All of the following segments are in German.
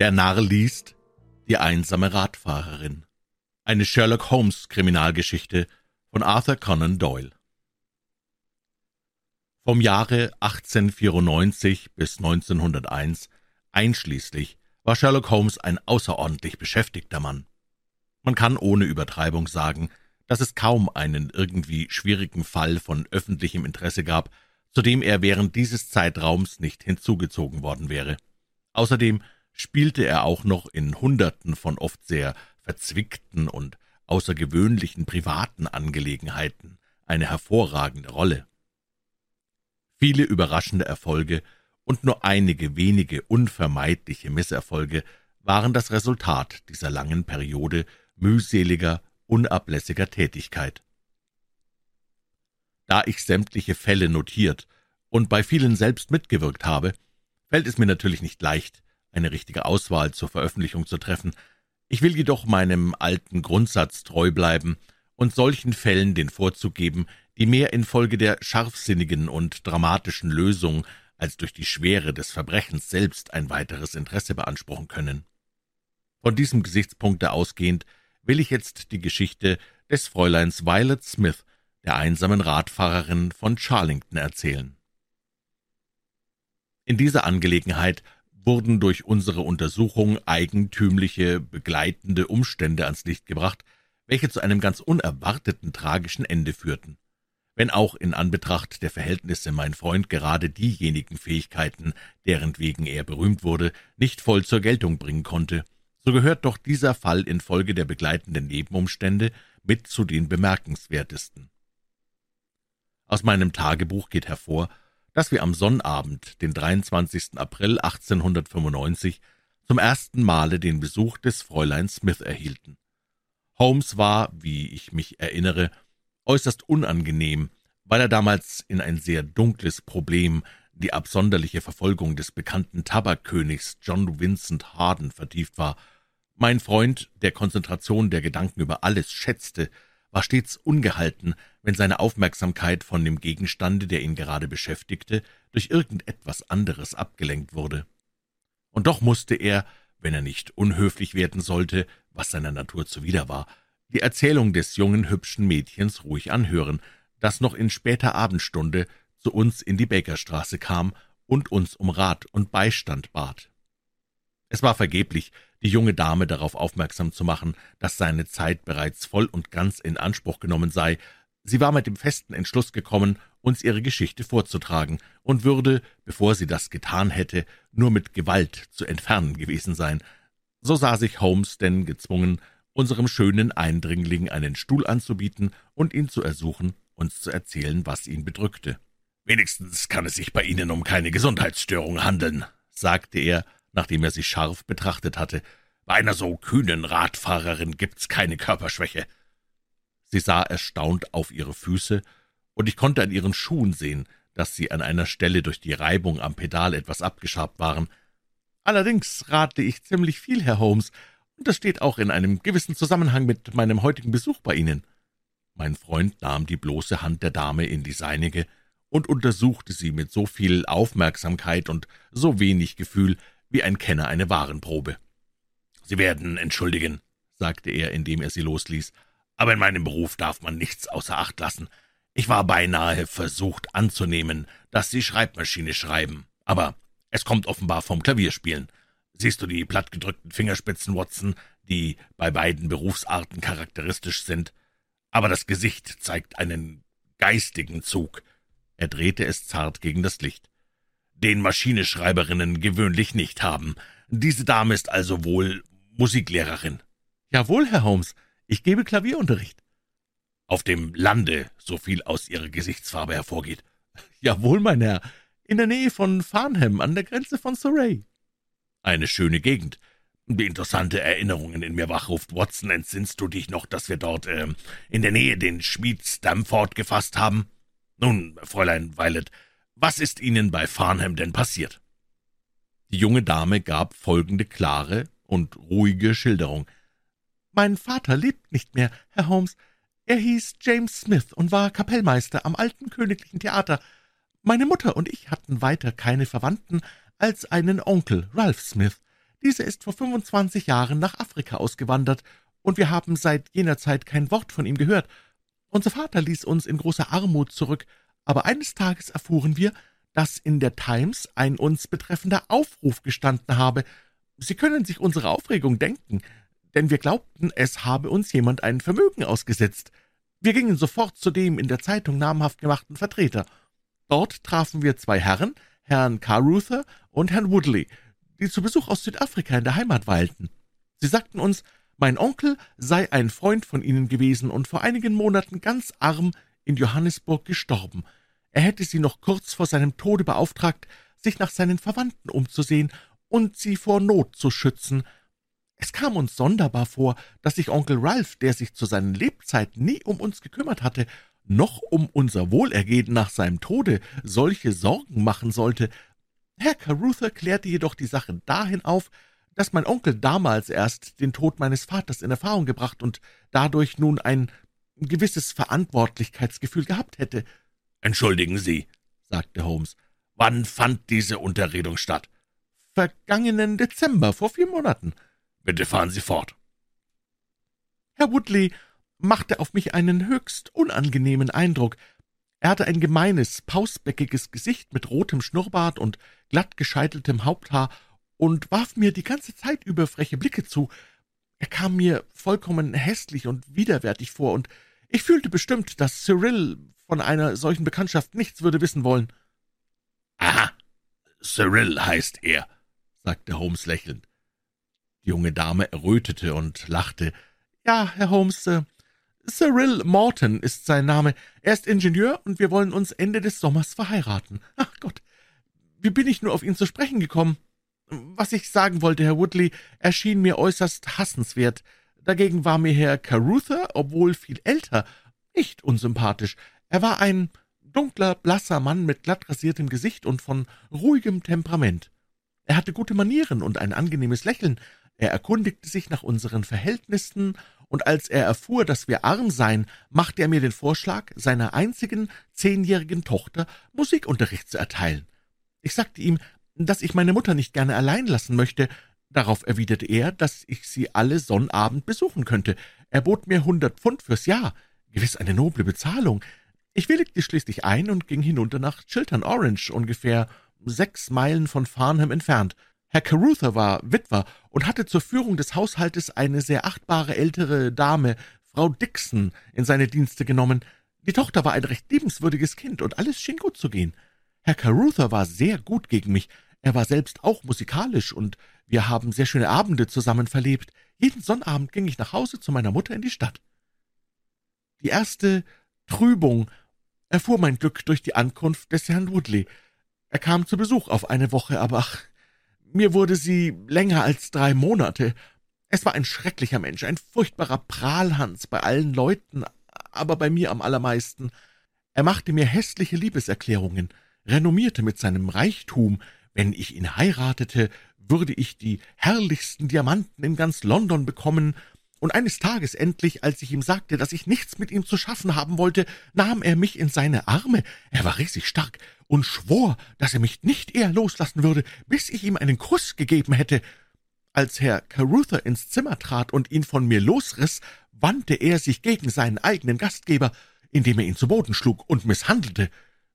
Der Narr liest Die einsame Radfahrerin. Eine Sherlock Holmes Kriminalgeschichte von Arthur Conan Doyle. Vom Jahre 1894 bis 1901 einschließlich war Sherlock Holmes ein außerordentlich beschäftigter Mann. Man kann ohne Übertreibung sagen, dass es kaum einen irgendwie schwierigen Fall von öffentlichem Interesse gab, zu dem er während dieses Zeitraums nicht hinzugezogen worden wäre. Außerdem spielte er auch noch in Hunderten von oft sehr verzwickten und außergewöhnlichen privaten Angelegenheiten eine hervorragende Rolle. Viele überraschende Erfolge und nur einige wenige unvermeidliche Misserfolge waren das Resultat dieser langen Periode mühseliger, unablässiger Tätigkeit. Da ich sämtliche Fälle notiert und bei vielen selbst mitgewirkt habe, fällt es mir natürlich nicht leicht, eine richtige Auswahl zur Veröffentlichung zu treffen. Ich will jedoch meinem alten Grundsatz treu bleiben und solchen Fällen den Vorzug geben, die mehr infolge der scharfsinnigen und dramatischen Lösung als durch die Schwere des Verbrechens selbst ein weiteres Interesse beanspruchen können. Von diesem Gesichtspunkte ausgehend will ich jetzt die Geschichte des Fräuleins Violet Smith, der einsamen Radfahrerin von Charlington, erzählen. In dieser Angelegenheit wurden durch unsere Untersuchung eigentümliche, begleitende Umstände ans Licht gebracht, welche zu einem ganz unerwarteten tragischen Ende führten. Wenn auch in Anbetracht der Verhältnisse mein Freund gerade diejenigen Fähigkeiten, deren wegen er berühmt wurde, nicht voll zur Geltung bringen konnte, so gehört doch dieser Fall infolge der begleitenden Nebenumstände mit zu den bemerkenswertesten. Aus meinem Tagebuch geht hervor, dass wir am Sonnabend, den 23. April 1895, zum ersten Male den Besuch des Fräulein Smith erhielten. Holmes war, wie ich mich erinnere, äußerst unangenehm, weil er damals in ein sehr dunkles Problem, die absonderliche Verfolgung des bekannten Tabakkönigs John Vincent Harden vertieft war. Mein Freund, der Konzentration der Gedanken über alles schätzte, war stets ungehalten, wenn seine Aufmerksamkeit von dem Gegenstande, der ihn gerade beschäftigte, durch irgendetwas anderes abgelenkt wurde. Und doch musste er, wenn er nicht unhöflich werden sollte, was seiner Natur zuwider war, die Erzählung des jungen, hübschen Mädchens ruhig anhören, das noch in später Abendstunde zu uns in die Bakerstraße kam und uns um Rat und Beistand bat. Es war vergeblich, die junge Dame darauf aufmerksam zu machen, dass seine Zeit bereits voll und ganz in Anspruch genommen sei. Sie war mit dem festen Entschluss gekommen, uns ihre Geschichte vorzutragen und würde, bevor sie das getan hätte, nur mit Gewalt zu entfernen gewesen sein. So sah sich Holmes denn gezwungen, unserem schönen Eindringling einen Stuhl anzubieten und ihn zu ersuchen, uns zu erzählen, was ihn bedrückte. Wenigstens kann es sich bei Ihnen um keine Gesundheitsstörung handeln, sagte er, nachdem er sie scharf betrachtet hatte. Bei einer so kühnen Radfahrerin gibt's keine Körperschwäche. Sie sah erstaunt auf ihre Füße, und ich konnte an ihren Schuhen sehen, dass sie an einer Stelle durch die Reibung am Pedal etwas abgeschabt waren. Allerdings rate ich ziemlich viel, Herr Holmes, und das steht auch in einem gewissen Zusammenhang mit meinem heutigen Besuch bei Ihnen. Mein Freund nahm die bloße Hand der Dame in die seinige und untersuchte sie mit so viel Aufmerksamkeit und so wenig Gefühl, wie ein Kenner eine Warenprobe. »Sie werden entschuldigen«, sagte er, indem er sie losließ, »aber in meinem Beruf darf man nichts außer Acht lassen. Ich war beinahe versucht anzunehmen, dass Sie Schreibmaschine schreiben, aber es kommt offenbar vom Klavierspielen. Siehst du die plattgedrückten Fingerspitzen, Watson, die bei beiden Berufsarten charakteristisch sind? Aber das Gesicht zeigt einen geistigen Zug.« Er drehte es zart gegen das Licht den Maschineschreiberinnen gewöhnlich nicht haben. Diese Dame ist also wohl Musiklehrerin. Jawohl, Herr Holmes, ich gebe Klavierunterricht. Auf dem Lande, so viel aus ihrer Gesichtsfarbe hervorgeht. Jawohl, mein Herr, in der Nähe von Farnham, an der Grenze von Surrey. Eine schöne Gegend, die interessante Erinnerungen in mir wachruft. Watson, entsinnst du dich noch, dass wir dort äh, in der Nähe den Schmied Stamford gefasst haben? Nun, Fräulein Violet, was ist Ihnen bei Farnham denn passiert?« Die junge Dame gab folgende klare und ruhige Schilderung. »Mein Vater lebt nicht mehr, Herr Holmes. Er hieß James Smith und war Kapellmeister am alten königlichen Theater. Meine Mutter und ich hatten weiter keine Verwandten als einen Onkel, Ralph Smith, Dieser ist vor 25 Jahren nach Afrika ausgewandert, und wir haben seit jener Zeit kein Wort von ihm gehört. Unser Vater ließ uns in großer Armut zurück, aber eines Tages erfuhren wir, dass in der Times ein uns betreffender Aufruf gestanden habe. Sie können sich unsere Aufregung denken, denn wir glaubten, es habe uns jemand ein Vermögen ausgesetzt. Wir gingen sofort zu dem in der Zeitung namhaft gemachten Vertreter. Dort trafen wir zwei Herren, Herrn Carruther und Herrn Woodley, die zu Besuch aus Südafrika in der Heimat weilten. Sie sagten uns, mein Onkel sei ein Freund von ihnen gewesen und vor einigen Monaten ganz arm in Johannesburg gestorben. Er hätte sie noch kurz vor seinem Tode beauftragt, sich nach seinen Verwandten umzusehen und sie vor Not zu schützen. Es kam uns sonderbar vor, dass sich Onkel Ralph, der sich zu seinen Lebzeiten nie um uns gekümmert hatte, noch um unser Wohlergehen nach seinem Tode solche Sorgen machen sollte. Herr Carruthers klärte jedoch die Sache dahin auf, dass mein Onkel damals erst den Tod meines Vaters in Erfahrung gebracht und dadurch nun ein gewisses Verantwortlichkeitsgefühl gehabt hätte. »Entschuldigen Sie«, sagte Holmes, »wann fand diese Unterredung statt?« »Vergangenen Dezember, vor vier Monaten.« »Bitte fahren Sie fort.« Herr Woodley machte auf mich einen höchst unangenehmen Eindruck. Er hatte ein gemeines, pausbäckiges Gesicht mit rotem Schnurrbart und glatt gescheiteltem Haupthaar und warf mir die ganze Zeit über freche Blicke zu. Er kam mir vollkommen hässlich und widerwärtig vor, und ich fühlte bestimmt, dass Cyril von einer solchen Bekanntschaft nichts würde wissen wollen. »Aha, Cyril heißt er«, sagte Holmes lächelnd. Junge Dame errötete und lachte. »Ja, Herr Holmes, äh, Cyril Morton ist sein Name. Er ist Ingenieur, und wir wollen uns Ende des Sommers verheiraten. Ach Gott, wie bin ich nur auf ihn zu sprechen gekommen? Was ich sagen wollte, Herr Woodley, erschien mir äußerst hassenswert. Dagegen war mir Herr Carruthers, obwohl viel älter, nicht unsympathisch. Er war ein dunkler, blasser Mann mit glatt rasiertem Gesicht und von ruhigem Temperament. Er hatte gute Manieren und ein angenehmes Lächeln. Er erkundigte sich nach unseren Verhältnissen, und als er erfuhr, dass wir arm seien, machte er mir den Vorschlag, seiner einzigen zehnjährigen Tochter Musikunterricht zu erteilen. Ich sagte ihm, dass ich meine Mutter nicht gerne allein lassen möchte. Darauf erwiderte er, dass ich sie alle Sonnabend besuchen könnte. Er bot mir hundert Pfund fürs Jahr. Gewiss eine noble Bezahlung. Ich willigte schließlich ein und ging hinunter nach Chiltern Orange, ungefähr sechs Meilen von Farnham entfernt. Herr Carruthers war Witwer und hatte zur Führung des Haushaltes eine sehr achtbare ältere Dame, Frau Dixon, in seine Dienste genommen. Die Tochter war ein recht liebenswürdiges Kind, und alles schien gut zu gehen. Herr Carruthers war sehr gut gegen mich. Er war selbst auch musikalisch, und wir haben sehr schöne Abende zusammen verlebt. Jeden Sonnabend ging ich nach Hause zu meiner Mutter in die Stadt. Die erste Trübung erfuhr mein Glück durch die Ankunft des Herrn Woodley. Er kam zu Besuch auf eine Woche, aber ach, mir wurde sie länger als drei Monate. Es war ein schrecklicher Mensch, ein furchtbarer Prahlhans bei allen Leuten, aber bei mir am allermeisten. Er machte mir hässliche Liebeserklärungen, renommierte mit seinem Reichtum, wenn ich ihn heiratete, würde ich die herrlichsten Diamanten in ganz London bekommen, und eines Tages endlich, als ich ihm sagte, dass ich nichts mit ihm zu schaffen haben wollte, nahm er mich in seine Arme, er war riesig stark, und schwor, dass er mich nicht eher loslassen würde, bis ich ihm einen Kuss gegeben hätte. Als Herr Carruthers ins Zimmer trat und ihn von mir losriss, wandte er sich gegen seinen eigenen Gastgeber, indem er ihn zu Boden schlug und misshandelte.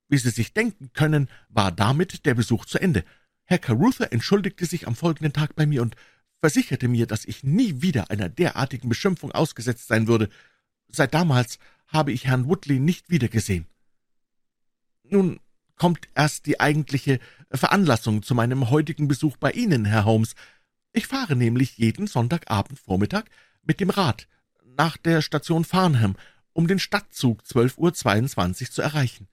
Wie Sie sich denken können, war damit der Besuch zu Ende. Herr Carruthers entschuldigte sich am folgenden Tag bei mir und versicherte mir, dass ich nie wieder einer derartigen Beschimpfung ausgesetzt sein würde. Seit damals habe ich Herrn Woodley nicht wiedergesehen. Nun kommt erst die eigentliche Veranlassung zu meinem heutigen Besuch bei Ihnen, Herr Holmes. Ich fahre nämlich jeden Sonntagabend Vormittag mit dem Rad nach der Station Farnham, um den Stadtzug 12.22 Uhr zu erreichen.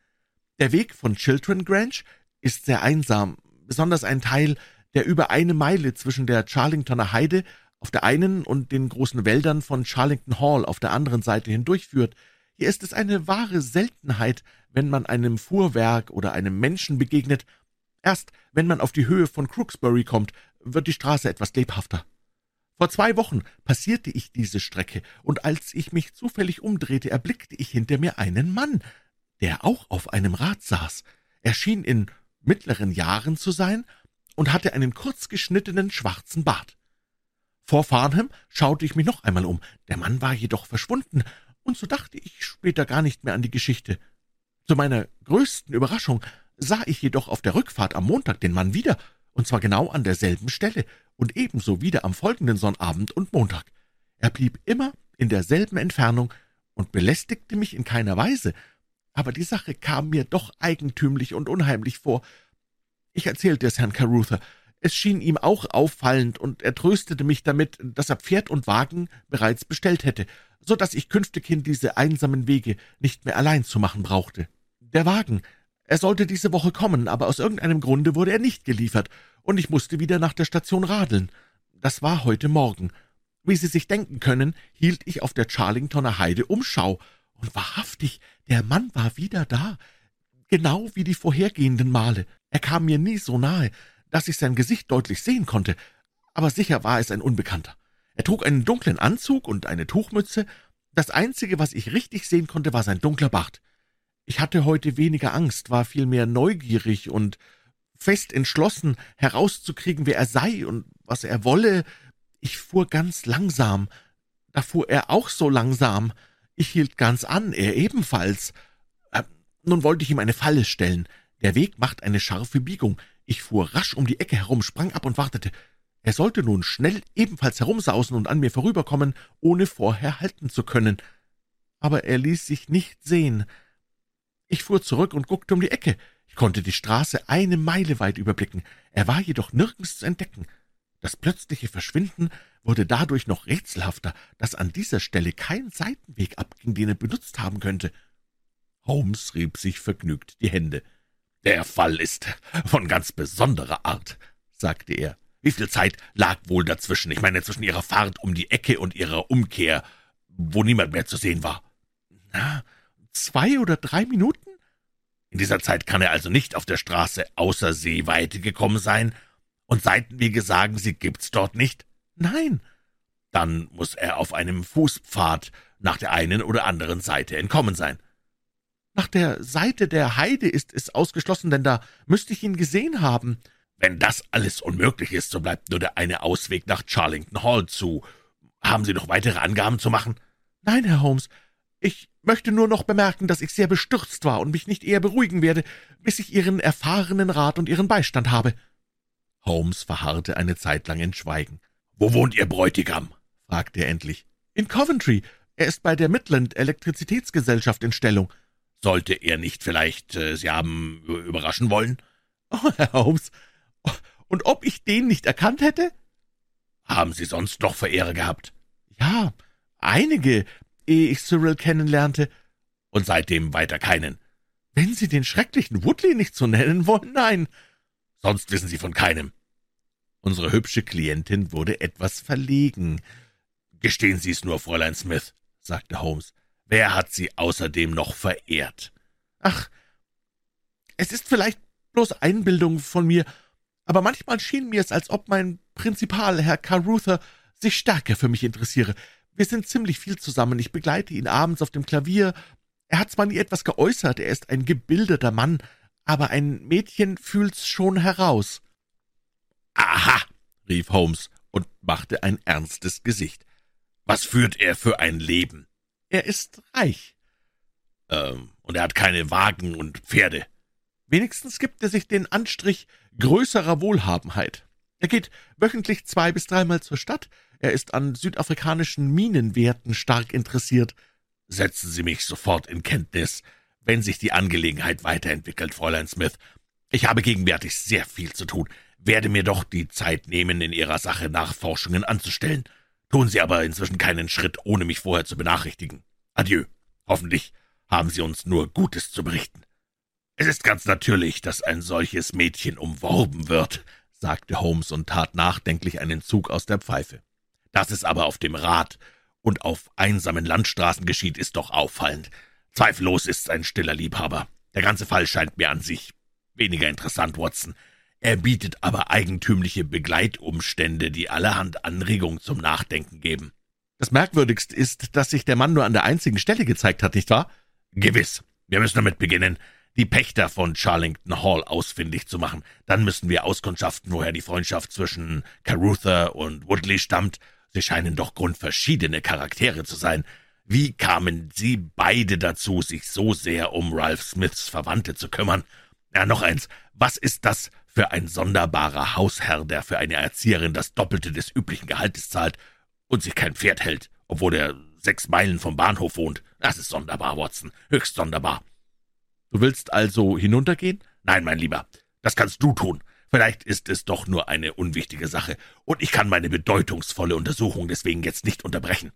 Der Weg von Chiltern Grange ist sehr einsam, besonders ein Teil, der über eine Meile zwischen der Charlingtoner Heide auf der einen und den großen Wäldern von Charlington Hall auf der anderen Seite hindurchführt. Hier ist es eine wahre Seltenheit, wenn man einem Fuhrwerk oder einem Menschen begegnet. Erst wenn man auf die Höhe von Crooksbury kommt, wird die Straße etwas lebhafter. Vor zwei Wochen passierte ich diese Strecke, und als ich mich zufällig umdrehte, erblickte ich hinter mir einen Mann, der auch auf einem Rad saß. Er schien in mittleren Jahren zu sein und hatte einen kurz geschnittenen schwarzen Bart. Vor Farnham schaute ich mich noch einmal um, der Mann war jedoch verschwunden, und so dachte ich später gar nicht mehr an die Geschichte. Zu meiner größten Überraschung sah ich jedoch auf der Rückfahrt am Montag den Mann wieder, und zwar genau an derselben Stelle und ebenso wieder am folgenden Sonnabend und Montag. Er blieb immer in derselben Entfernung und belästigte mich in keiner Weise, aber die Sache kam mir doch eigentümlich und unheimlich vor. Ich erzählte es Herrn Carruthers. Es schien ihm auch auffallend, und er tröstete mich damit, dass er Pferd und Wagen bereits bestellt hätte, so dass ich künftighin diese einsamen Wege nicht mehr allein zu machen brauchte. Der Wagen, er sollte diese Woche kommen, aber aus irgendeinem Grunde wurde er nicht geliefert, und ich musste wieder nach der Station radeln. Das war heute Morgen. Wie Sie sich denken können, hielt ich auf der Charlingtoner Heide Umschau, und wahrhaftig, der Mann war wieder da, genau wie die vorhergehenden Male. Er kam mir nie so nahe, dass ich sein Gesicht deutlich sehen konnte, aber sicher war es ein Unbekannter. Er trug einen dunklen Anzug und eine Tuchmütze. Das Einzige, was ich richtig sehen konnte, war sein dunkler Bart. Ich hatte heute weniger Angst, war vielmehr neugierig und fest entschlossen, herauszukriegen, wer er sei und was er wolle. Ich fuhr ganz langsam. Da fuhr er auch so langsam. Ich hielt ganz an, er ebenfalls. Nun wollte ich ihm eine Falle stellen. Der Weg macht eine scharfe Biegung. Ich fuhr rasch um die Ecke herum, sprang ab und wartete. Er sollte nun schnell ebenfalls herumsausen und an mir vorüberkommen, ohne vorher halten zu können. Aber er ließ sich nicht sehen. Ich fuhr zurück und guckte um die Ecke. Ich konnte die Straße eine Meile weit überblicken. Er war jedoch nirgends zu entdecken. Das plötzliche Verschwinden wurde dadurch noch rätselhafter, dass an dieser Stelle kein Seitenweg abging, den er benutzt haben könnte. Holmes rieb sich vergnügt die Hände. »Der Fall ist von ganz besonderer Art«, sagte er. »Wie viel Zeit lag wohl dazwischen? Ich meine, zwischen Ihrer Fahrt um die Ecke und Ihrer Umkehr, wo niemand mehr zu sehen war?« »Na, zwei oder drei Minuten?« »In dieser Zeit kann er also nicht auf der Straße außer Seeweite gekommen sein?« und Seitenwege sagen Sie, gibt's dort nicht? Nein. Dann muss er auf einem Fußpfad nach der einen oder anderen Seite entkommen sein. Nach der Seite der Heide ist es ausgeschlossen, denn da müsste ich ihn gesehen haben. Wenn das alles unmöglich ist, so bleibt nur der eine Ausweg nach Charlington Hall zu. Haben Sie noch weitere Angaben zu machen? Nein, Herr Holmes. Ich möchte nur noch bemerken, dass ich sehr bestürzt war und mich nicht eher beruhigen werde, bis ich Ihren erfahrenen Rat und Ihren Beistand habe. Holmes verharrte eine Zeit lang in Schweigen. »Wo wohnt Ihr Bräutigam?« fragte er endlich. »In Coventry. Er ist bei der Midland Elektrizitätsgesellschaft in Stellung.« »Sollte er nicht vielleicht äh, Sie haben überraschen wollen?« »Oh, Herr Holmes, und ob ich den nicht erkannt hätte?« »Haben Sie sonst noch Verehrer gehabt?« »Ja, einige, ehe ich Cyril kennenlernte.« »Und seitdem weiter keinen?« »Wenn Sie den schrecklichen Woodley nicht so nennen wollen, nein.« Sonst wissen Sie von keinem.« Unsere hübsche Klientin wurde etwas verlegen. »Gestehen Sie es nur, Fräulein Smith«, sagte Holmes. »Wer hat Sie außerdem noch verehrt?« »Ach, es ist vielleicht bloß Einbildung von mir, aber manchmal schien mir es, als ob mein Prinzipal, Herr Carruthers, sich stärker für mich interessiere. Wir sind ziemlich viel zusammen, ich begleite ihn abends auf dem Klavier. Er hat zwar nie etwas geäußert, er ist ein gebildeter Mann, aber ein Mädchen fühlt's schon heraus. Aha, rief Holmes und machte ein ernstes Gesicht. Was führt er für ein Leben? Er ist reich. Ähm, und er hat keine Wagen und Pferde. Wenigstens gibt er sich den Anstrich größerer Wohlhabenheit. Er geht wöchentlich zwei bis dreimal zur Stadt. Er ist an südafrikanischen Minenwerten stark interessiert. Setzen Sie mich sofort in Kenntnis wenn sich die Angelegenheit weiterentwickelt, Fräulein Smith. Ich habe gegenwärtig sehr viel zu tun, werde mir doch die Zeit nehmen, in Ihrer Sache Nachforschungen anzustellen. Tun Sie aber inzwischen keinen Schritt, ohne mich vorher zu benachrichtigen. Adieu. Hoffentlich haben Sie uns nur Gutes zu berichten. Es ist ganz natürlich, dass ein solches Mädchen umworben wird, sagte Holmes und tat nachdenklich einen Zug aus der Pfeife. Dass es aber auf dem Rad und auf einsamen Landstraßen geschieht, ist doch auffallend. Zweifellos ist's ein stiller Liebhaber. Der ganze Fall scheint mir an sich weniger interessant, Watson. Er bietet aber eigentümliche Begleitumstände, die allerhand Anregung zum Nachdenken geben. Das Merkwürdigste ist, dass sich der Mann nur an der einzigen Stelle gezeigt hat, nicht wahr? Gewiss. Wir müssen damit beginnen, die Pächter von Charlington Hall ausfindig zu machen. Dann müssen wir auskundschaften, woher die Freundschaft zwischen Caruther und Woodley stammt. Sie scheinen doch grundverschiedene Charaktere zu sein. Wie kamen Sie beide dazu, sich so sehr um Ralph Smiths Verwandte zu kümmern? Ja, noch eins. Was ist das für ein sonderbarer Hausherr, der für eine Erzieherin das Doppelte des üblichen Gehaltes zahlt und sich kein Pferd hält, obwohl er sechs Meilen vom Bahnhof wohnt? Das ist sonderbar, Watson. Höchst sonderbar. Du willst also hinuntergehen? Nein, mein Lieber, das kannst du tun. Vielleicht ist es doch nur eine unwichtige Sache, und ich kann meine bedeutungsvolle Untersuchung deswegen jetzt nicht unterbrechen.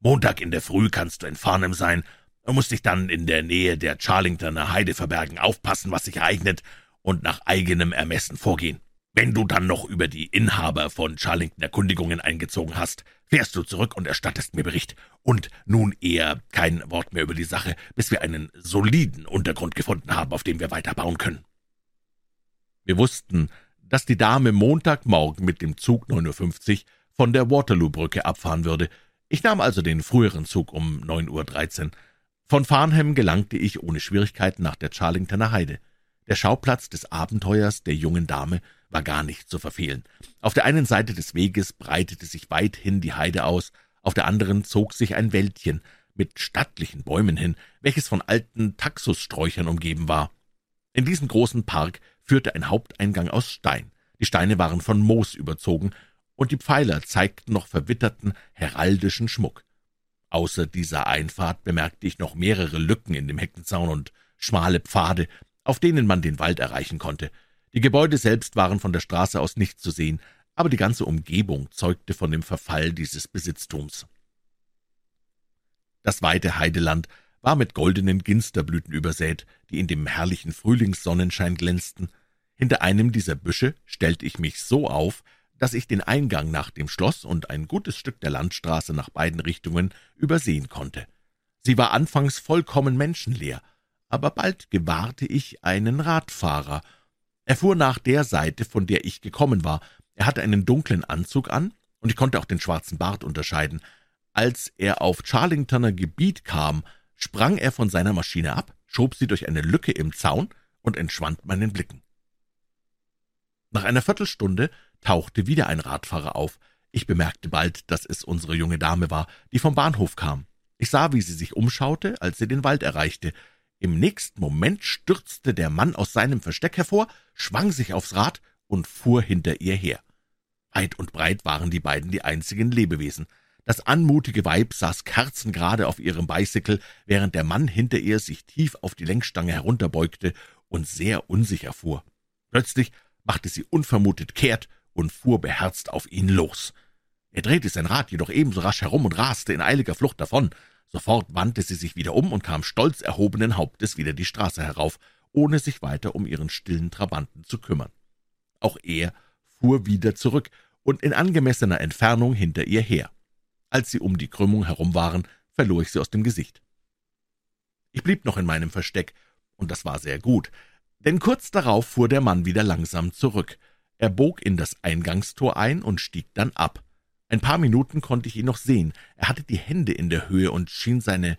Montag in der Früh kannst du in Farnham sein und musst dich dann in der Nähe der Charlingtoner Heide verbergen, aufpassen, was sich ereignet, und nach eigenem Ermessen vorgehen. Wenn du dann noch über die Inhaber von Charlington Erkundigungen eingezogen hast, fährst du zurück und erstattest mir Bericht. Und nun eher kein Wort mehr über die Sache, bis wir einen soliden Untergrund gefunden haben, auf dem wir weiter bauen können. Wir wussten, dass die Dame Montagmorgen mit dem Zug 9.50 Uhr von der Waterloo-Brücke abfahren würde. Ich nahm also den früheren Zug um 9.13 Uhr. Von Farnham gelangte ich ohne Schwierigkeiten nach der Charlingtoner Heide. Der Schauplatz des Abenteuers der jungen Dame war gar nicht zu verfehlen. Auf der einen Seite des Weges breitete sich weithin die Heide aus, auf der anderen zog sich ein Wäldchen mit stattlichen Bäumen hin, welches von alten Taxussträuchern umgeben war. In diesem großen Park führte ein Haupteingang aus Stein. Die Steine waren von Moos überzogen, und die Pfeiler zeigten noch verwitterten heraldischen Schmuck. Außer dieser Einfahrt bemerkte ich noch mehrere Lücken in dem Heckenzaun und schmale Pfade, auf denen man den Wald erreichen konnte. Die Gebäude selbst waren von der Straße aus nicht zu sehen, aber die ganze Umgebung zeugte von dem Verfall dieses Besitztums. Das weite Heideland war mit goldenen Ginsterblüten übersät, die in dem herrlichen Frühlingssonnenschein glänzten. Hinter einem dieser Büsche stellte ich mich so auf, dass ich den Eingang nach dem Schloss und ein gutes Stück der Landstraße nach beiden Richtungen übersehen konnte. Sie war anfangs vollkommen menschenleer, aber bald gewahrte ich einen Radfahrer. Er fuhr nach der Seite, von der ich gekommen war. Er hatte einen dunklen Anzug an, und ich konnte auch den schwarzen Bart unterscheiden. Als er auf Charlingtoner Gebiet kam, sprang er von seiner Maschine ab, schob sie durch eine Lücke im Zaun und entschwand meinen Blicken. Nach einer Viertelstunde tauchte wieder ein Radfahrer auf. Ich bemerkte bald, dass es unsere junge Dame war, die vom Bahnhof kam. Ich sah, wie sie sich umschaute, als sie den Wald erreichte. Im nächsten Moment stürzte der Mann aus seinem Versteck hervor, schwang sich aufs Rad und fuhr hinter ihr her. Weit und breit waren die beiden die einzigen Lebewesen. Das anmutige Weib saß kerzengerade auf ihrem Bicycle, während der Mann hinter ihr sich tief auf die Lenkstange herunterbeugte und sehr unsicher fuhr. Plötzlich machte sie unvermutet kehrt und fuhr beherzt auf ihn los. Er drehte sein Rad jedoch ebenso rasch herum und raste in eiliger Flucht davon. Sofort wandte sie sich wieder um und kam stolz erhobenen Hauptes wieder die Straße herauf, ohne sich weiter um ihren stillen Trabanten zu kümmern. Auch er fuhr wieder zurück und in angemessener Entfernung hinter ihr her. Als sie um die Krümmung herum waren, verlor ich sie aus dem Gesicht. Ich blieb noch in meinem Versteck, und das war sehr gut, denn kurz darauf fuhr der Mann wieder langsam zurück. Er bog in das Eingangstor ein und stieg dann ab. Ein paar Minuten konnte ich ihn noch sehen. Er hatte die Hände in der Höhe und schien seine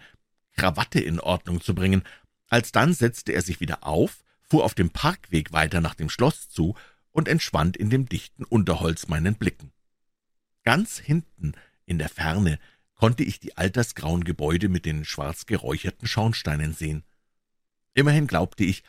Krawatte in Ordnung zu bringen. Alsdann setzte er sich wieder auf, fuhr auf dem Parkweg weiter nach dem Schloss zu und entschwand in dem dichten Unterholz meinen Blicken. Ganz hinten, in der Ferne, konnte ich die altersgrauen Gebäude mit den schwarz geräucherten Schornsteinen sehen. Immerhin glaubte ich,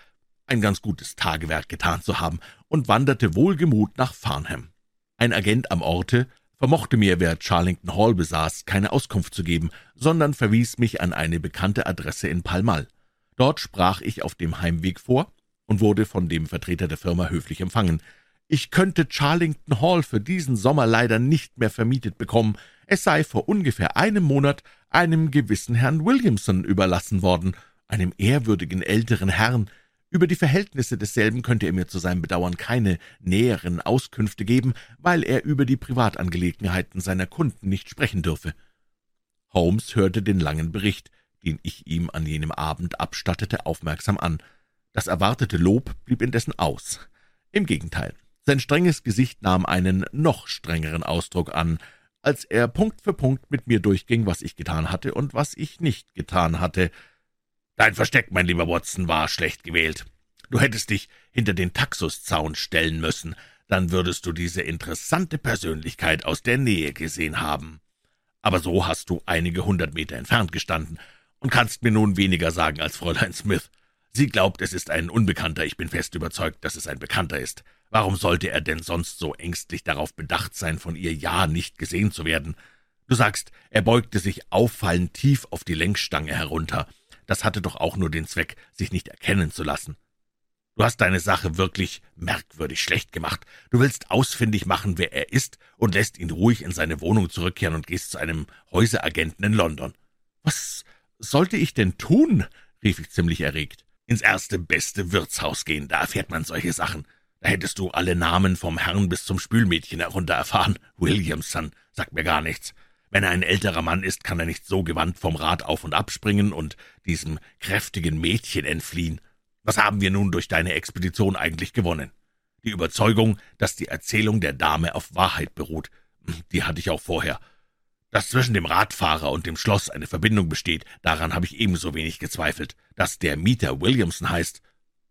ein ganz gutes Tagewerk getan zu haben und wanderte wohlgemut nach Farnham. Ein Agent am Orte vermochte mir, wer Charlington Hall besaß, keine Auskunft zu geben, sondern verwies mich an eine bekannte Adresse in Pall Mall. Dort sprach ich auf dem Heimweg vor und wurde von dem Vertreter der Firma höflich empfangen. Ich könnte Charlington Hall für diesen Sommer leider nicht mehr vermietet bekommen. Es sei vor ungefähr einem Monat einem gewissen Herrn Williamson überlassen worden, einem ehrwürdigen älteren Herrn, über die Verhältnisse desselben könnte er mir zu seinem Bedauern keine näheren Auskünfte geben, weil er über die Privatangelegenheiten seiner Kunden nicht sprechen dürfe. Holmes hörte den langen Bericht, den ich ihm an jenem Abend abstattete, aufmerksam an. Das erwartete Lob blieb indessen aus. Im Gegenteil, sein strenges Gesicht nahm einen noch strengeren Ausdruck an, als er Punkt für Punkt mit mir durchging, was ich getan hatte und was ich nicht getan hatte. Dein Versteck, mein lieber Watson, war schlecht gewählt. Du hättest dich hinter den Taxuszaun stellen müssen, dann würdest du diese interessante Persönlichkeit aus der Nähe gesehen haben. Aber so hast du einige hundert Meter entfernt gestanden und kannst mir nun weniger sagen als Fräulein Smith. Sie glaubt, es ist ein Unbekannter, ich bin fest überzeugt, dass es ein Bekannter ist. Warum sollte er denn sonst so ängstlich darauf bedacht sein, von ihr ja nicht gesehen zu werden? Du sagst, er beugte sich auffallend tief auf die Lenkstange herunter. Das hatte doch auch nur den Zweck, sich nicht erkennen zu lassen. Du hast deine Sache wirklich merkwürdig schlecht gemacht. Du willst ausfindig machen, wer er ist, und lässt ihn ruhig in seine Wohnung zurückkehren und gehst zu einem Häuseragenten in London. Was sollte ich denn tun? rief ich ziemlich erregt ins erste beste Wirtshaus gehen, da erfährt man solche Sachen. Da hättest du alle Namen vom Herrn bis zum Spülmädchen herunter erfahren. Williamson sagt mir gar nichts. Wenn er ein älterer Mann ist, kann er nicht so gewandt vom Rad auf und abspringen und diesem kräftigen Mädchen entfliehen. Was haben wir nun durch deine Expedition eigentlich gewonnen? Die Überzeugung, dass die Erzählung der Dame auf Wahrheit beruht. Die hatte ich auch vorher. Dass zwischen dem Radfahrer und dem Schloss eine Verbindung besteht, daran habe ich ebenso wenig gezweifelt. Dass der Mieter Williamson heißt,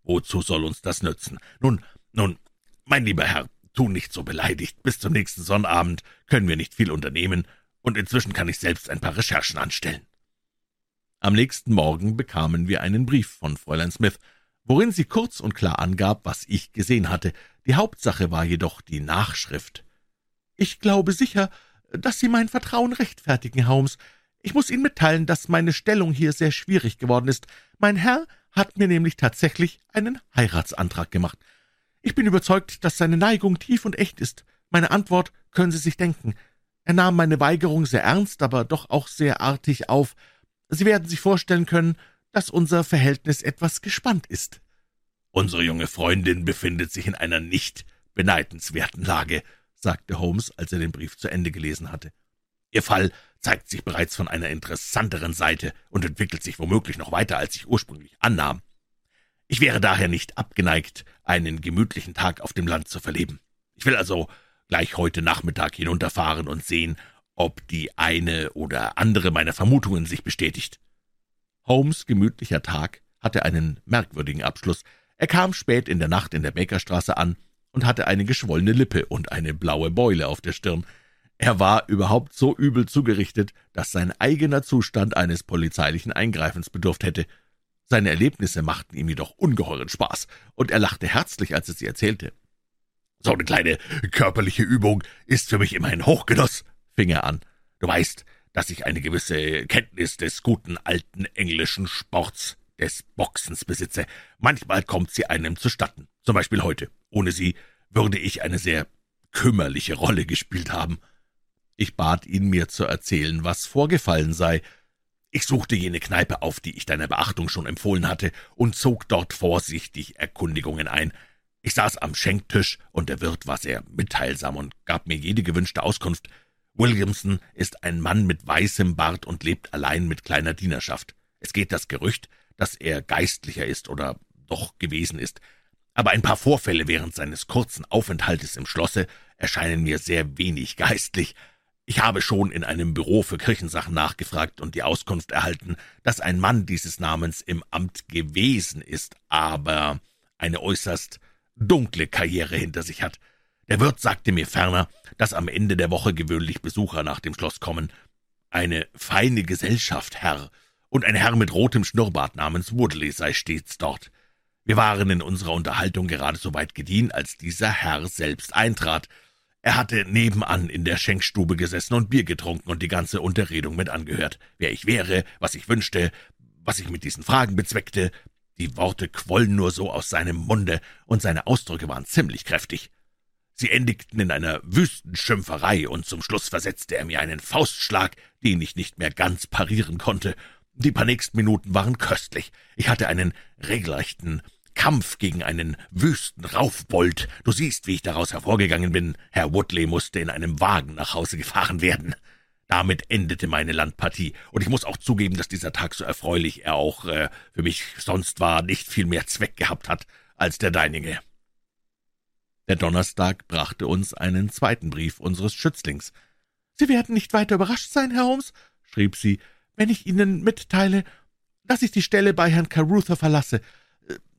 wozu soll uns das nützen? Nun, nun, mein lieber Herr, tu nicht so beleidigt. Bis zum nächsten Sonnabend können wir nicht viel unternehmen, und inzwischen kann ich selbst ein paar Recherchen anstellen. Am nächsten Morgen bekamen wir einen Brief von Fräulein Smith, worin sie kurz und klar angab, was ich gesehen hatte. Die Hauptsache war jedoch die Nachschrift. Ich glaube sicher, dass Sie mein Vertrauen rechtfertigen, Holmes. Ich muss Ihnen mitteilen, dass meine Stellung hier sehr schwierig geworden ist. Mein Herr hat mir nämlich tatsächlich einen Heiratsantrag gemacht. Ich bin überzeugt, dass seine Neigung tief und echt ist. Meine Antwort können Sie sich denken. Er nahm meine Weigerung sehr ernst, aber doch auch sehr artig auf. Sie werden sich vorstellen können, dass unser Verhältnis etwas gespannt ist. Unsere junge Freundin befindet sich in einer nicht beneidenswerten Lage, sagte Holmes, als er den Brief zu Ende gelesen hatte. Ihr Fall zeigt sich bereits von einer interessanteren Seite und entwickelt sich womöglich noch weiter, als ich ursprünglich annahm. Ich wäre daher nicht abgeneigt, einen gemütlichen Tag auf dem Land zu verleben. Ich will also gleich heute Nachmittag hinunterfahren und sehen, ob die eine oder andere meiner Vermutungen sich bestätigt. Holmes' gemütlicher Tag hatte einen merkwürdigen Abschluss. Er kam spät in der Nacht in der Bakerstraße an und hatte eine geschwollene Lippe und eine blaue Beule auf der Stirn. Er war überhaupt so übel zugerichtet, dass sein eigener Zustand eines polizeilichen Eingreifens bedurft hätte. Seine Erlebnisse machten ihm jedoch ungeheuren Spaß, und er lachte herzlich, als er sie erzählte. »So eine kleine körperliche Übung ist für mich immer ein Hochgenuss«, fing er an. »Du weißt, dass ich eine gewisse Kenntnis des guten alten englischen Sports, des Boxens besitze. Manchmal kommt sie einem zustatten, zum Beispiel heute. Ohne sie würde ich eine sehr kümmerliche Rolle gespielt haben. Ich bat ihn, mir zu erzählen, was vorgefallen sei. Ich suchte jene Kneipe auf, die ich deiner Beachtung schon empfohlen hatte, und zog dort vorsichtig Erkundigungen ein. Ich saß am Schenktisch, und der Wirt war sehr mitteilsam und gab mir jede gewünschte Auskunft. Williamson ist ein Mann mit weißem Bart und lebt allein mit kleiner Dienerschaft. Es geht das Gerücht, dass er Geistlicher ist oder doch gewesen ist aber ein paar Vorfälle während seines kurzen Aufenthaltes im Schlosse erscheinen mir sehr wenig geistlich. Ich habe schon in einem Büro für Kirchensachen nachgefragt und die Auskunft erhalten, dass ein Mann dieses Namens im Amt gewesen ist, aber eine äußerst dunkle Karriere hinter sich hat. Der Wirt sagte mir ferner, dass am Ende der Woche gewöhnlich Besucher nach dem Schloss kommen. Eine feine Gesellschaft, Herr, und ein Herr mit rotem Schnurrbart namens Woodley sei stets dort. Wir waren in unserer Unterhaltung gerade so weit gediehen, als dieser Herr selbst eintrat. Er hatte nebenan in der Schenkstube gesessen und Bier getrunken und die ganze Unterredung mit angehört. Wer ich wäre, was ich wünschte, was ich mit diesen Fragen bezweckte. Die Worte quollen nur so aus seinem Munde, und seine Ausdrücke waren ziemlich kräftig. Sie endigten in einer wüsten Schimpferei, und zum Schluss versetzte er mir einen Faustschlag, den ich nicht mehr ganz parieren konnte. Die paar nächsten Minuten waren köstlich. Ich hatte einen regelrechten Kampf gegen einen wüsten Raufbold. Du siehst, wie ich daraus hervorgegangen bin. Herr Woodley musste in einem Wagen nach Hause gefahren werden. Damit endete meine Landpartie, und ich muss auch zugeben, dass dieser Tag so erfreulich er auch äh, für mich sonst war, nicht viel mehr Zweck gehabt hat als der deinige. Der Donnerstag brachte uns einen zweiten Brief unseres Schützlings. »Sie werden nicht weiter überrascht sein, Herr Holmes«, schrieb sie, »wenn ich Ihnen mitteile, dass ich die Stelle bei Herrn Carruthers verlasse.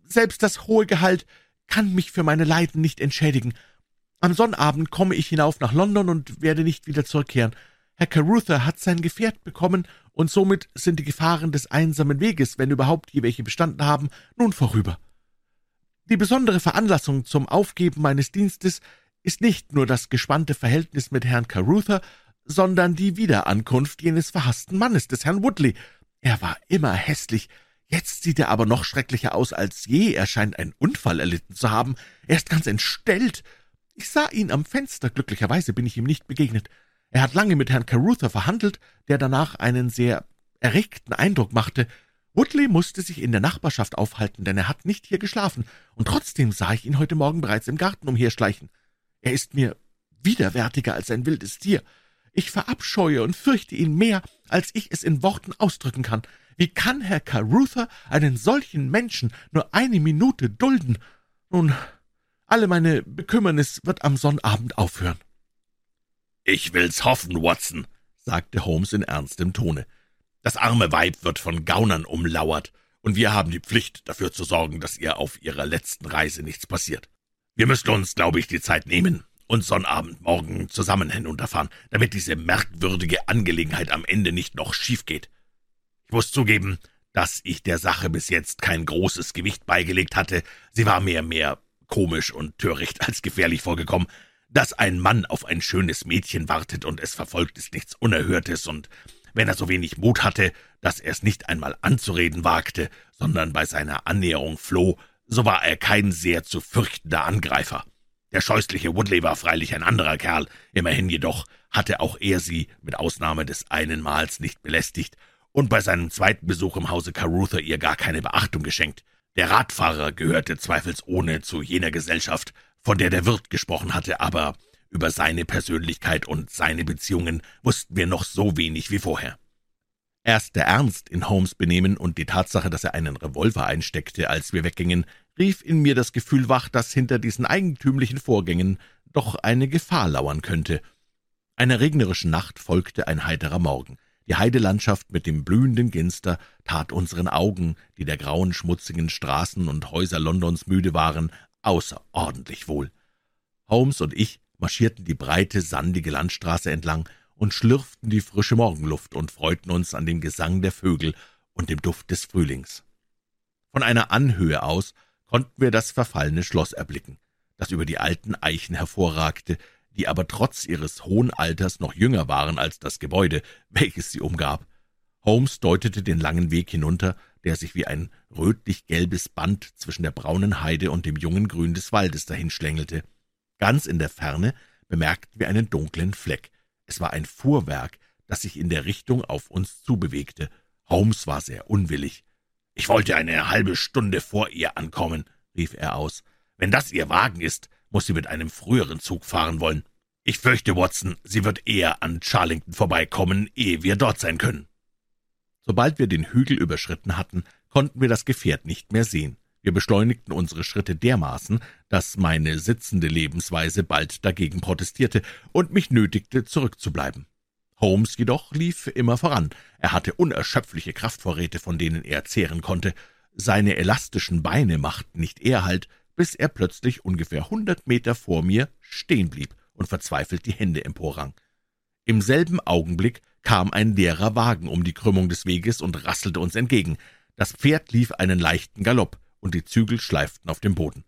Selbst das hohe Gehalt kann mich für meine Leiden nicht entschädigen. Am Sonnabend komme ich hinauf nach London und werde nicht wieder zurückkehren. Herr Carruthers hat sein Gefährt bekommen, und somit sind die Gefahren des einsamen Weges, wenn überhaupt je welche bestanden haben, nun vorüber. Die besondere Veranlassung zum Aufgeben meines Dienstes ist nicht nur das gespannte Verhältnis mit Herrn Carruthers, sondern die Wiederankunft jenes verhassten Mannes, des Herrn Woodley. Er war immer hässlich, Jetzt sieht er aber noch schrecklicher aus als je. Er scheint einen Unfall erlitten zu haben. Er ist ganz entstellt. Ich sah ihn am Fenster. Glücklicherweise bin ich ihm nicht begegnet. Er hat lange mit Herrn Carruthers verhandelt, der danach einen sehr erregten Eindruck machte. Woodley musste sich in der Nachbarschaft aufhalten, denn er hat nicht hier geschlafen, und trotzdem sah ich ihn heute Morgen bereits im Garten umherschleichen. Er ist mir widerwärtiger als ein wildes Tier. Ich verabscheue und fürchte ihn mehr, als ich es in Worten ausdrücken kann. Wie kann Herr Carruthers einen solchen Menschen nur eine Minute dulden? Nun, alle meine Bekümmernis wird am Sonnabend aufhören. Ich will's hoffen, Watson, sagte Holmes in ernstem Tone. Das arme Weib wird von Gaunern umlauert, und wir haben die Pflicht, dafür zu sorgen, dass ihr auf ihrer letzten Reise nichts passiert. Wir müssen uns, glaube ich, die Zeit nehmen und Sonnabend morgen zusammen hinunterfahren, damit diese merkwürdige Angelegenheit am Ende nicht noch schief geht. Ich muss zugeben, dass ich der Sache bis jetzt kein großes Gewicht beigelegt hatte. Sie war mehr mehr komisch und töricht als gefährlich vorgekommen. Dass ein Mann auf ein schönes Mädchen wartet und es verfolgt, ist nichts Unerhörtes, und wenn er so wenig Mut hatte, dass er es nicht einmal anzureden wagte, sondern bei seiner Annäherung floh, so war er kein sehr zu fürchtender Angreifer. Der scheußliche Woodley war freilich ein anderer Kerl, immerhin jedoch hatte auch er sie, mit Ausnahme des einen Mals, nicht belästigt, und bei seinem zweiten Besuch im Hause Carruthers ihr gar keine Beachtung geschenkt. Der Radfahrer gehörte zweifelsohne zu jener Gesellschaft, von der der Wirt gesprochen hatte, aber über seine Persönlichkeit und seine Beziehungen wussten wir noch so wenig wie vorher. Erst der Ernst in Holmes Benehmen und die Tatsache, dass er einen Revolver einsteckte, als wir weggingen, rief in mir das Gefühl wach, dass hinter diesen eigentümlichen Vorgängen doch eine Gefahr lauern könnte. Einer regnerischen Nacht folgte ein heiterer Morgen. Die Heidelandschaft mit dem blühenden Ginster tat unseren Augen, die der grauen, schmutzigen Straßen und Häuser Londons müde waren, außerordentlich wohl. Holmes und ich marschierten die breite, sandige Landstraße entlang und schlürften die frische Morgenluft und freuten uns an dem Gesang der Vögel und dem Duft des Frühlings. Von einer Anhöhe aus konnten wir das verfallene Schloss erblicken, das über die alten Eichen hervorragte, die aber trotz ihres hohen Alters noch jünger waren als das Gebäude, welches sie umgab. Holmes deutete den langen Weg hinunter, der sich wie ein rötlich-gelbes Band zwischen der braunen Heide und dem jungen Grün des Waldes dahinschlängelte. Ganz in der Ferne bemerkten wir einen dunklen Fleck. Es war ein Fuhrwerk, das sich in der Richtung auf uns zubewegte. Holmes war sehr unwillig. »Ich wollte eine halbe Stunde vor ihr ankommen«, rief er aus. »Wenn das Ihr Wagen ist, muss sie mit einem früheren Zug fahren wollen. Ich fürchte, Watson, sie wird eher an Charlington vorbeikommen, ehe wir dort sein können.« Sobald wir den Hügel überschritten hatten, konnten wir das Gefährt nicht mehr sehen. Wir beschleunigten unsere Schritte dermaßen, dass meine sitzende Lebensweise bald dagegen protestierte und mich nötigte, zurückzubleiben. Holmes jedoch lief immer voran. Er hatte unerschöpfliche Kraftvorräte, von denen er zehren konnte. Seine elastischen Beine machten nicht eher Halt, bis er plötzlich ungefähr hundert Meter vor mir stehen blieb und verzweifelt die Hände emporrang. Im selben Augenblick kam ein leerer Wagen um die Krümmung des Weges und rasselte uns entgegen. Das Pferd lief einen leichten Galopp, und die Zügel schleiften auf dem Boden.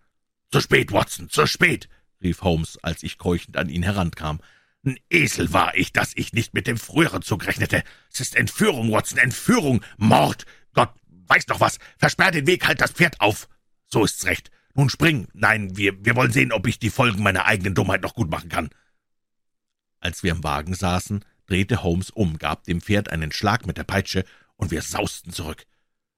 »Zu spät, Watson, zu spät!« rief Holmes, als ich keuchend an ihn herankam. »Ein Esel war ich, dass ich nicht mit dem früheren Zug rechnete. Es ist Entführung, Watson, Entführung, Mord! Gott weiß doch was! Versperr den Weg, halt das Pferd auf! So ist's recht. Nun spring! Nein, wir, wir wollen sehen, ob ich die Folgen meiner eigenen Dummheit noch gut machen kann!« Als wir im Wagen saßen, drehte Holmes um, gab dem Pferd einen Schlag mit der Peitsche, und wir sausten zurück.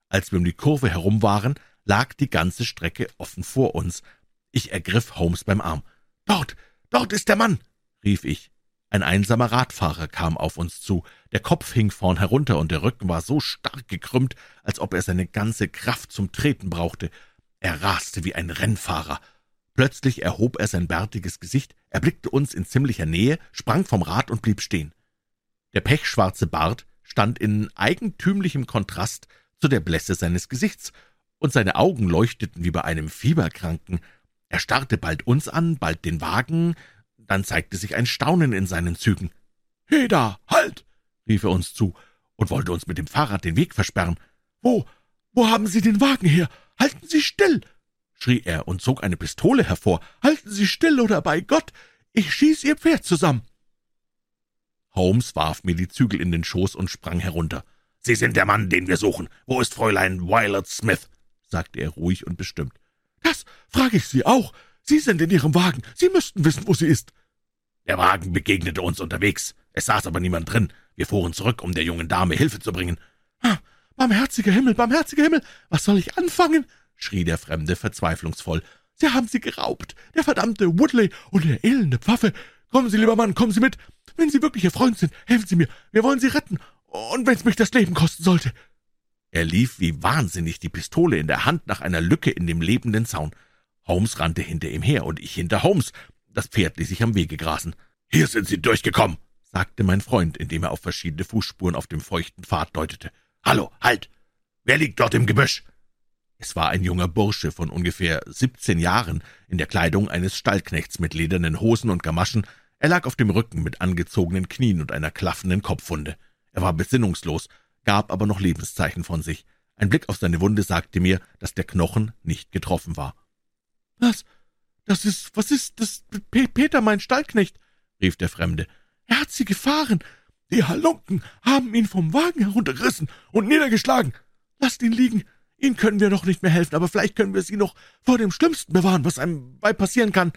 Als wir um die Kurve herum waren, lag die ganze Strecke offen vor uns. Ich ergriff Holmes beim Arm. »Dort, dort ist der Mann!« rief ich. Ein einsamer Radfahrer kam auf uns zu. Der Kopf hing vorn herunter und der Rücken war so stark gekrümmt, als ob er seine ganze Kraft zum Treten brauchte. Er raste wie ein Rennfahrer. Plötzlich erhob er sein bärtiges Gesicht, erblickte uns in ziemlicher Nähe, sprang vom Rad und blieb stehen. Der pechschwarze Bart stand in eigentümlichem Kontrast zu der Blässe seines Gesichts, und seine Augen leuchteten wie bei einem Fieberkranken. Er starrte bald uns an, bald den Wagen, dann zeigte sich ein Staunen in seinen Zügen. »Heda, halt!« rief er uns zu und wollte uns mit dem Fahrrad den Weg versperren. »Wo, wo haben Sie den Wagen her? Halten Sie still!« Schrie er und zog eine Pistole hervor. »Halten Sie still, oder bei Gott, ich schieß Ihr Pferd zusammen!« Holmes warf mir die Zügel in den Schoß und sprang herunter. »Sie sind der Mann, den wir suchen. Wo ist Fräulein Violet Smith?« sagte er ruhig und bestimmt. »Das frage ich Sie auch. Sie sind in Ihrem Wagen. Sie müssten wissen, wo sie ist.« Der Wagen begegnete uns unterwegs. Es saß aber niemand drin. Wir fuhren zurück, um der jungen Dame Hilfe zu bringen. Ah, »Barmherziger Himmel, barmherziger Himmel, was soll ich anfangen?« Schrie der Fremde verzweiflungsvoll. »Sie haben sie geraubt, der verdammte Woodley und der elende Pfaffe. Kommen Sie, lieber Mann, kommen Sie mit. Wenn Sie wirklich Ihr Freund sind, helfen Sie mir. Wir wollen Sie retten. Und wenn's mich das Leben kosten sollte.« Er lief wie wahnsinnig, die Pistole in der Hand, nach einer Lücke in dem lebenden Zaun. Holmes rannte hinter ihm her und ich hinter Holmes. Das Pferd ließ sich am Wege grasen. »Hier sind Sie durchgekommen«, sagte mein Freund, indem er auf verschiedene Fußspuren auf dem feuchten Pfad deutete. »Hallo, halt! Wer liegt dort im Gebüsch?« Es war ein junger Bursche von ungefähr siebzehn Jahren, in der Kleidung eines Stallknechts mit ledernen Hosen und Gamaschen. Er lag auf dem Rücken mit angezogenen Knien und einer klaffenden Kopfwunde. Er war besinnungslos, gab aber noch Lebenszeichen von sich. Ein Blick auf seine Wunde sagte mir, dass der Knochen nicht getroffen war. »Was? Das ist, was ist das? Peter, mein Stallknecht«, rief der Fremde. »Er hat sie gefahren. Die Halunken haben ihn vom Wagen heruntergerissen und niedergeschlagen. Lasst ihn liegen. Ihnen können wir noch nicht mehr helfen, aber vielleicht können wir Sie noch vor dem Schlimmsten bewahren, was einem bei passieren kann.«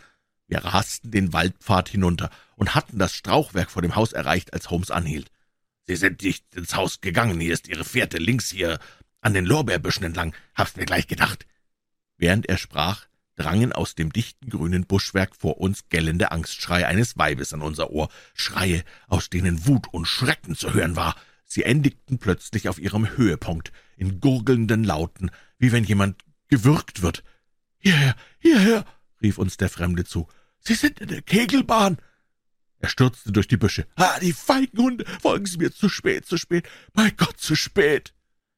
Wir rasten den Waldpfad hinunter und hatten das Strauchwerk vor dem Haus erreicht, als Holmes anhielt. »Sie sind nicht ins Haus gegangen. Hier ist Ihre Fährte links hier an den Lorbeerbüschen entlang. Hab's mir gleich gedacht.« Während er sprach, drangen aus dem dichten grünen Buschwerk vor uns gellende Angstschreie eines Weibes an unser Ohr, Schreie, aus denen Wut und Schrecken zu hören war. Sie endigten plötzlich auf ihrem Höhepunkt, in gurgelnden Lauten, wie wenn jemand gewürgt wird. »Hierher, hierher«, rief uns der Fremde zu, »Sie sind in der Kegelbahn!« Er stürzte durch die Büsche. »Ah, die feigen Hunde! Folgen Sie mir zu spät, zu spät! Bei Gott, zu spät!«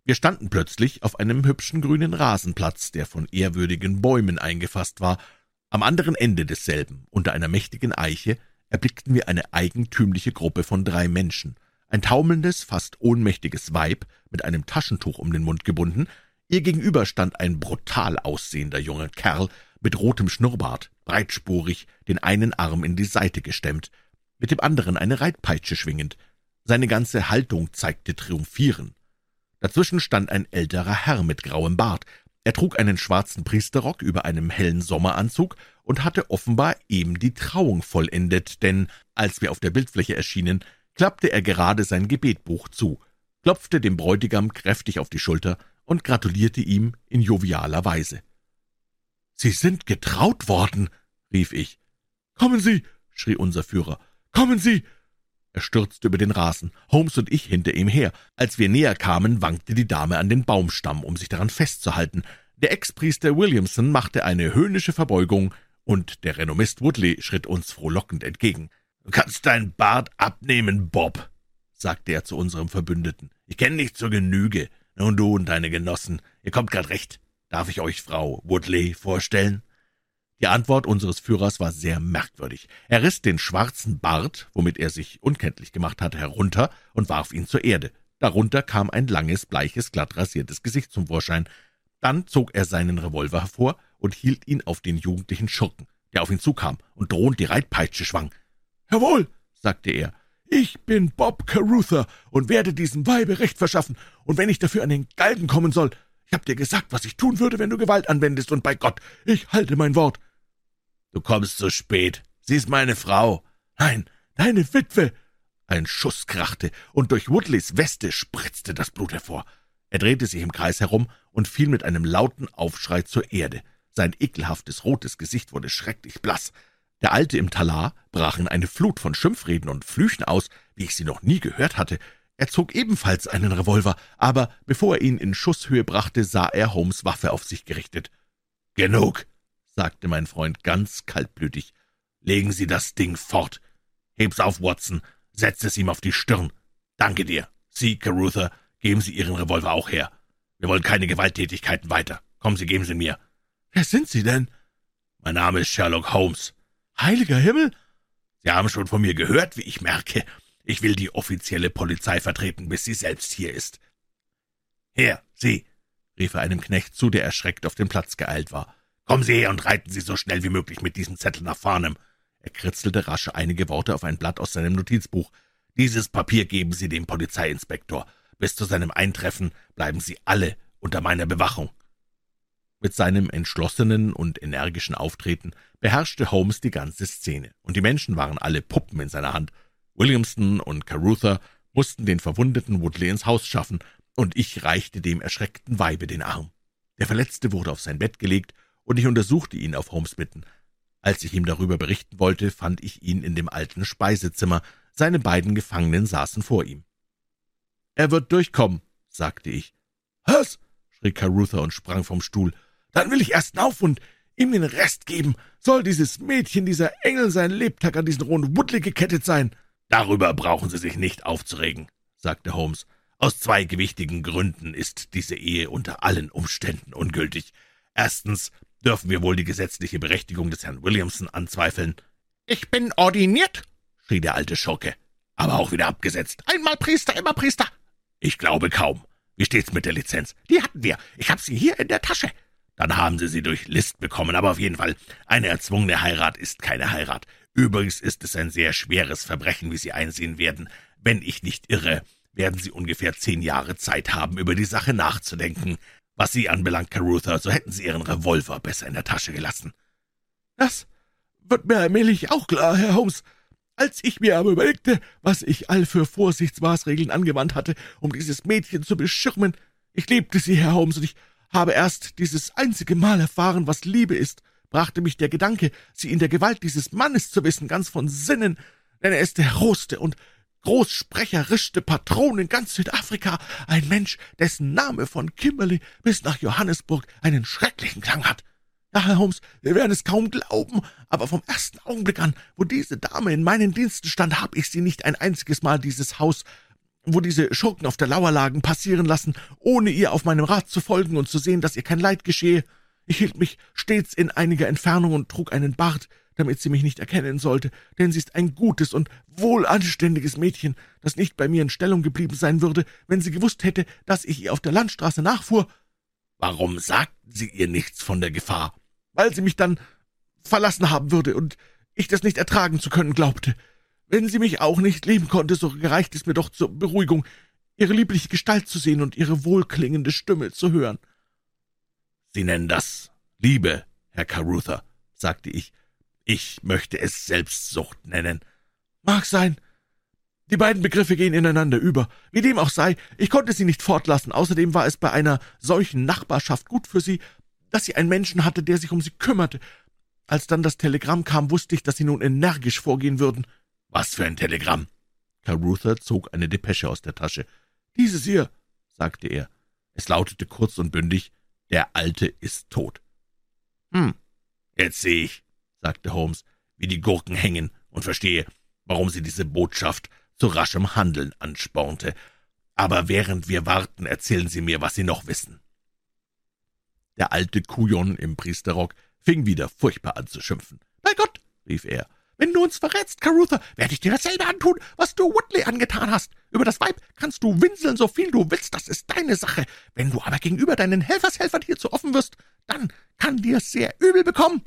wir standen plötzlich auf einem hübschen grünen Rasenplatz, der von ehrwürdigen Bäumen eingefasst war. Am anderen Ende desselben, unter einer mächtigen Eiche, erblickten wir eine eigentümliche Gruppe von drei Menschen. Ein taumelndes, fast ohnmächtiges Weib mit einem Taschentuch um den Mund gebunden. Ihr gegenüber stand ein brutal aussehender junger Kerl mit rotem Schnurrbart, breitspurig, den einen Arm in die Seite gestemmt, mit dem anderen eine Reitpeitsche schwingend. Seine ganze Haltung zeigte Triumphieren. Dazwischen stand ein älterer Herr mit grauem Bart. Er trug einen schwarzen Priesterrock über einem hellen Sommeranzug und hatte offenbar eben die Trauung vollendet, denn als wir auf der Bildfläche erschienen, klappte er gerade sein Gebetbuch zu, klopfte dem Bräutigam kräftig auf die Schulter und gratulierte ihm in jovialer Weise. »Sie sind getraut worden«, rief ich. »Kommen Sie«, schrie unser Führer, »kommen Sie!« er stürzte über den Rasen, Holmes und ich hinter ihm her. Als wir näher kamen, wankte die Dame an den Baumstamm, um sich daran festzuhalten. Der Ex-Priester Williamson machte eine höhnische Verbeugung, und der Renommist Woodley schritt uns frohlockend entgegen. »Du kannst deinen Bart abnehmen, Bob«, sagte er zu unserem Verbündeten. »Ich kenne dich zur Genüge. Nun du und deine Genossen, ihr kommt grad recht. Darf ich euch Frau Woodley vorstellen?« die Antwort unseres Führers war sehr merkwürdig. Er riss den schwarzen Bart, womit er sich unkenntlich gemacht hatte, herunter und warf ihn zur Erde. Darunter kam ein langes, bleiches, glatt rasiertes Gesicht zum Vorschein. Dann zog er seinen Revolver hervor und hielt ihn auf den jugendlichen Schurken, der auf ihn zukam und drohend die Reitpeitsche schwang. »Jawohl«, sagte er, »ich bin Bob Caruther und werde diesem Weibe Recht verschaffen, und wenn ich dafür an den Galgen kommen soll, ich hab dir gesagt, was ich tun würde, wenn du Gewalt anwendest, und bei Gott, ich halte mein Wort.« »Du kommst zu spät. Sie ist meine Frau.« »Nein, deine Witwe!« Ein Schuss krachte, und durch Woodleys Weste spritzte das Blut hervor. Er drehte sich im Kreis herum und fiel mit einem lauten Aufschrei zur Erde. Sein ekelhaftes rotes Gesicht wurde schrecklich blass. Der Alte im Talar brach in eine Flut von Schimpfreden und Flüchen aus, wie ich sie noch nie gehört hatte. Er zog ebenfalls einen Revolver, aber bevor er ihn in Schusshöhe brachte, sah er Holmes Waffe auf sich gerichtet. »Genug«, sagte mein Freund ganz kaltblütig. »Legen Sie das Ding fort. Heb's auf, Watson. Setz es ihm auf die Stirn. Danke dir. Sie, Caruther, geben Sie Ihren Revolver auch her.« Wir wollen keine Gewalttätigkeiten weiter. Kommen Sie, geben Sie mir. Wer sind Sie denn? Mein Name ist Sherlock Holmes. Heiliger Himmel! Sie haben schon von mir gehört, wie ich merke. Ich will die offizielle Polizei vertreten, bis sie selbst hier ist. Her, Sie, rief er einem Knecht zu, der erschreckt auf den Platz geeilt war. Kommen Sie her und reiten Sie so schnell wie möglich mit diesem Zettel nach Farnham. Er kritzelte rasch einige Worte auf ein Blatt aus seinem Notizbuch. Dieses Papier geben Sie dem Polizeiinspektor. Bis zu seinem Eintreffen bleiben Sie alle unter meiner Bewachung. Mit seinem entschlossenen und energischen Auftreten beherrschte Holmes die ganze Szene, und die Menschen waren alle Puppen in seiner Hand. Williamson und Carruthers mussten den verwundeten Woodley ins Haus schaffen, und ich reichte dem erschreckten Weibe den Arm. Der Verletzte wurde auf sein Bett gelegt, und ich untersuchte ihn auf Holmes Bitten. Als ich ihm darüber berichten wollte, fand ich ihn in dem alten Speisezimmer, seine beiden Gefangenen saßen vor ihm. »Er wird durchkommen«, sagte ich. »Was?« schrie Carruthers und sprang vom Stuhl. »Dann will ich erst auf und ihm den Rest geben. Soll dieses Mädchen, dieser Engel, sein Lebtag an diesen rohen Woodley gekettet sein?« »Darüber brauchen Sie sich nicht aufzuregen«, sagte Holmes. »Aus zwei gewichtigen Gründen ist diese Ehe unter allen Umständen ungültig. Erstens dürfen wir wohl die gesetzliche Berechtigung des Herrn Williamson anzweifeln. »Ich bin ordiniert«, schrie der alte Schurke, aber auch wieder abgesetzt. »Einmal Priester, immer Priester!« »Ich glaube kaum. Wie steht's mit der Lizenz?« »Die hatten wir. Ich hab sie hier in der Tasche.« »Dann haben Sie sie durch List bekommen, aber auf jeden Fall, eine erzwungene Heirat ist keine Heirat. Übrigens ist es ein sehr schweres Verbrechen, wie Sie einsehen werden. Wenn ich nicht irre, werden Sie ungefähr zehn Jahre Zeit haben, über die Sache nachzudenken. Was Sie anbelangt, Carruthers, so hätten Sie Ihren Revolver besser in der Tasche gelassen.« »Das wird mir allmählich auch klar, Herr Holmes. Als ich mir aber überlegte, was ich all für Vorsichtsmaßregeln angewandt hatte, um dieses Mädchen zu beschirmen, ich liebte sie, Herr Holmes, und ich habe erst dieses einzige Mal erfahren, was Liebe ist, brachte mich der Gedanke, sie in der Gewalt dieses Mannes zu wissen, ganz von Sinnen, denn er ist der rohste und großsprecherischste Patron in ganz Südafrika, ein Mensch, dessen Name von Kimberley bis nach Johannesburg einen schrecklichen Klang hat. Ja, Herr Holmes, wir werden es kaum glauben, aber vom ersten Augenblick an, wo diese Dame in meinen Diensten stand, habe ich sie nicht ein einziges Mal dieses Haus, wo diese Schurken auf der Lauer lagen, passieren lassen, ohne ihr auf meinem Rat zu folgen und zu sehen, dass ihr kein Leid geschehe. Ich hielt mich stets in einiger Entfernung und trug einen Bart, damit sie mich nicht erkennen sollte, denn sie ist ein gutes und wohlanständiges Mädchen, das nicht bei mir in Stellung geblieben sein würde, wenn sie gewusst hätte, dass ich ihr auf der Landstraße nachfuhr. Warum sagten Sie ihr nichts von der Gefahr? Weil sie mich dann verlassen haben würde und ich das nicht ertragen zu können glaubte. Wenn sie mich auch nicht lieben konnte, so gereicht es mir doch zur Beruhigung, ihre liebliche Gestalt zu sehen und ihre wohlklingende Stimme zu hören. Sie nennen das Liebe, Herr Carruthers, sagte ich. Ich möchte es Selbstsucht nennen. Mag sein, die beiden Begriffe gehen ineinander über. Wie dem auch sei, ich konnte sie nicht fortlassen. Außerdem war es bei einer solchen Nachbarschaft gut für sie, dass sie einen Menschen hatte, der sich um sie kümmerte. Als dann das Telegramm kam, wusste ich, dass sie nun energisch vorgehen würden. Was für ein Telegramm? Carruthers zog eine Depesche aus der Tasche. Dieses hier, sagte er. Es lautete kurz und bündig, der Alte ist tot. Hm, jetzt sehe ich, sagte Holmes, wie die Gurken hängen und verstehe, warum Sie diese Botschaft zu raschem Handeln anspornte. Aber während wir warten, erzählen Sie mir, was Sie noch wissen. Der alte Kujon im Priesterrock fing wieder furchtbar an zu schimpfen. »Bei Gott«, rief er, »wenn du uns verrätst, Caruther, werde ich dir dasselbe antun, was du Woodley angetan hast. Über das Weib kannst du winseln, so viel du willst, das ist deine Sache. Wenn du aber gegenüber deinen Helfershelfern hier zu offen wirst, dann kann dir's sehr übel bekommen.«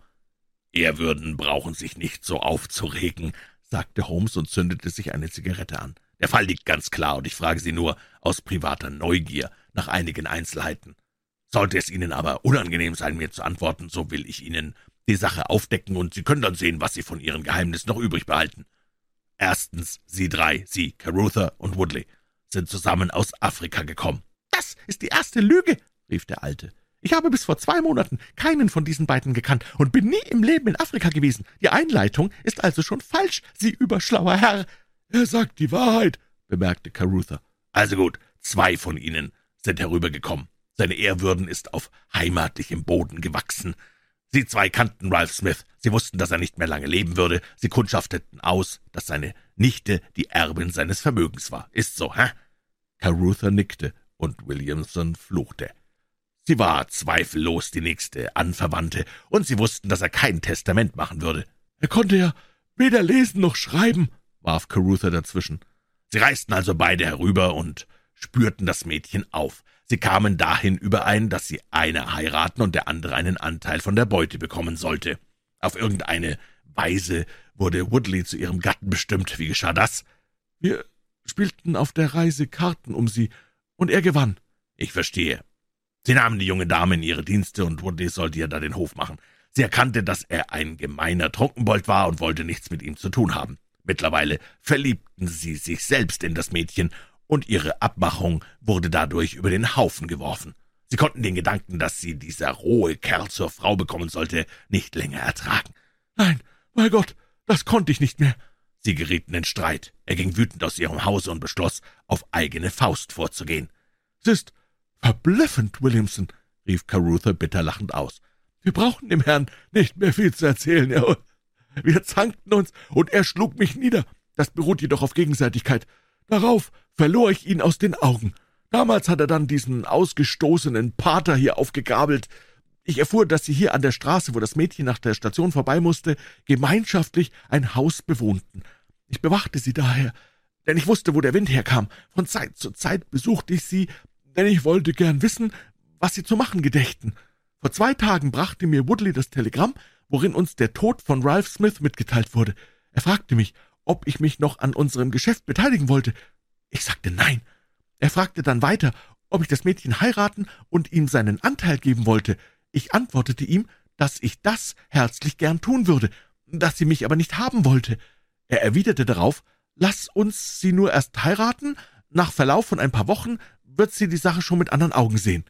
Ehrwürden brauchen sich nicht so aufzuregen, sagte Holmes und zündete sich eine Zigarette an. Der Fall liegt ganz klar, und ich frage Sie nur aus privater Neugier nach einigen Einzelheiten. Sollte es Ihnen aber unangenehm sein, mir zu antworten, so will ich Ihnen die Sache aufdecken, und Sie können dann sehen, was Sie von Ihren Geheimnissen noch übrig behalten. Erstens, Sie drei, Sie, Carruthers und Woodley, sind zusammen aus Afrika gekommen. Das ist die erste Lüge, rief der Alte. Ich habe bis vor zwei Monaten keinen von diesen beiden gekannt und bin nie im Leben in Afrika gewesen. Die Einleitung ist also schon falsch, Sie überschlauer Herr. Er sagt die Wahrheit, bemerkte Carruthers. Also gut, zwei von ihnen sind herübergekommen. Seine Ehrwürden ist auf heimatlichem Boden gewachsen. Sie zwei kannten Ralph Smith. Sie wussten, dass er nicht mehr lange leben würde. Sie kundschafteten aus, dass seine Nichte die Erbin seines Vermögens war. Ist so, hä? Carruthers nickte und Williamson fluchte. Sie war zweifellos die nächste Anverwandte, und sie wussten, dass er kein Testament machen würde. Er konnte ja weder lesen noch schreiben, warf Caruther dazwischen. Sie reisten also beide herüber und spürten das Mädchen auf. Sie kamen dahin überein, dass sie einer heiraten und der andere einen Anteil von der Beute bekommen sollte. Auf irgendeine Weise wurde Woodley zu ihrem Gatten bestimmt. Wie geschah das? Wir spielten auf der Reise Karten um sie, und er gewann. Ich verstehe. Sie nahmen die junge Dame in ihre Dienste, und Woodley sollte ihr da den Hof machen. Sie erkannte, dass er ein gemeiner Trunkenbold war und wollte nichts mit ihm zu tun haben. Mittlerweile verliebten sie sich selbst in das Mädchen, und ihre Abmachung wurde dadurch über den Haufen geworfen. Sie konnten den Gedanken, dass sie dieser rohe Kerl zur Frau bekommen sollte, nicht länger ertragen. Nein, bei Gott, das konnte ich nicht mehr. Sie gerieten in Streit. Er ging wütend aus ihrem Hause und beschloss, auf eigene Faust vorzugehen. Es ist verblüffend, Williamson, rief Caruther bitter lachend aus. Wir brauchen dem Herrn nicht mehr viel zu erzählen. Er, wir zankten uns, und er schlug mich nieder. Das beruht jedoch auf Gegenseitigkeit. Darauf verlor ich ihn aus den Augen. Damals hat er dann diesen ausgestoßenen Pater hier aufgegabelt. Ich erfuhr, dass sie hier an der Straße, wo das Mädchen nach der Station vorbei musste, gemeinschaftlich ein Haus bewohnten. Ich bewachte sie daher, denn ich wusste, wo der Wind herkam. Von Zeit zu Zeit besuchte ich sie, denn ich wollte gern wissen, was sie zu machen gedächten. Vor zwei Tagen brachte mir Woodley das Telegramm, worin uns der Tod von Ralph Smith mitgeteilt wurde. Er fragte mich, ob ich mich noch an unserem Geschäft beteiligen wollte. Ich sagte nein. Er fragte dann weiter, ob ich das Mädchen heiraten und ihm seinen Anteil geben wollte. Ich antwortete ihm, dass ich das herzlich gern tun würde, dass sie mich aber nicht haben wollte. Er erwiderte darauf, lass uns sie nur erst heiraten, nach Verlauf von ein paar Wochen wird sie die Sache schon mit anderen Augen sehen.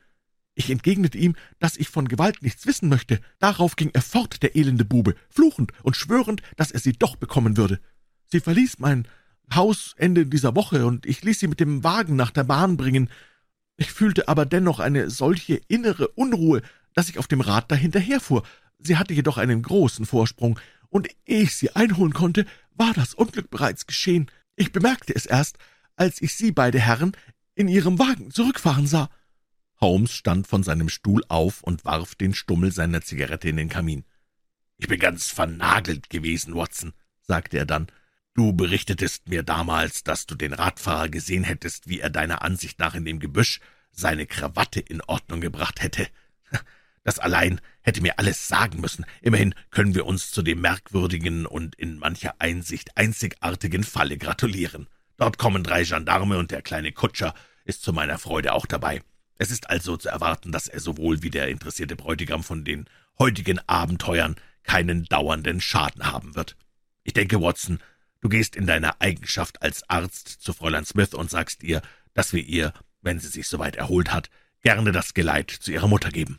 Ich entgegnete ihm, dass ich von Gewalt nichts wissen möchte. Darauf ging er fort, der elende Bube, fluchend und schwörend, dass er sie doch bekommen würde. Sie verließ mein Haus Ende dieser Woche, und ich ließ sie mit dem Wagen nach der Bahn bringen. Ich fühlte aber dennoch eine solche innere Unruhe, dass ich auf dem Rad dahinterherfuhr. Sie hatte jedoch einen großen Vorsprung, und ehe ich sie einholen konnte, war das Unglück bereits geschehen. Ich bemerkte es erst, als ich Sie beide Herren in Ihrem Wagen zurückfahren sah. Holmes stand von seinem Stuhl auf und warf den Stummel seiner Zigarette in den Kamin. »Ich bin ganz vernagelt gewesen, Watson«, sagte er dann. »Du berichtetest mir damals, dass du den Radfahrer gesehen hättest, wie er deiner Ansicht nach in dem Gebüsch seine Krawatte in Ordnung gebracht hätte. Das allein hätte mir alles sagen müssen. Immerhin können wir uns zu dem merkwürdigen und in mancher Einsicht einzigartigen Falle gratulieren. Dort kommen drei Gendarme und der kleine Kutscher ist zu meiner Freude auch dabei. Es ist also zu erwarten, dass er sowohl wie der interessierte Bräutigam von den heutigen Abenteuern keinen dauernden Schaden haben wird. Ich denke, Watson, du gehst in deiner Eigenschaft als Arzt zu Fräulein Smith und sagst ihr, dass wir ihr, wenn sie sich soweit erholt hat, gerne das Geleit zu ihrer Mutter geben.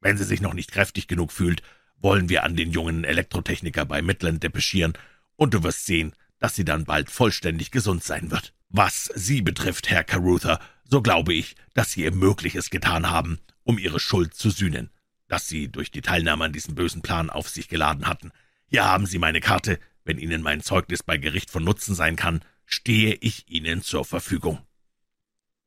Wenn sie sich noch nicht kräftig genug fühlt, wollen wir an den jungen Elektrotechniker bei Midland depeschieren, und du wirst sehen, dass sie dann bald vollständig gesund sein wird. Was Sie betrifft, Herr Caruther, so glaube ich, dass Sie ihr Mögliches getan haben, um Ihre Schuld zu sühnen, dass Sie durch die Teilnahme an diesem bösen Plan auf sich geladen hatten. Hier haben Sie meine Karte, wenn Ihnen mein Zeugnis bei Gericht von Nutzen sein kann, stehe ich Ihnen zur Verfügung.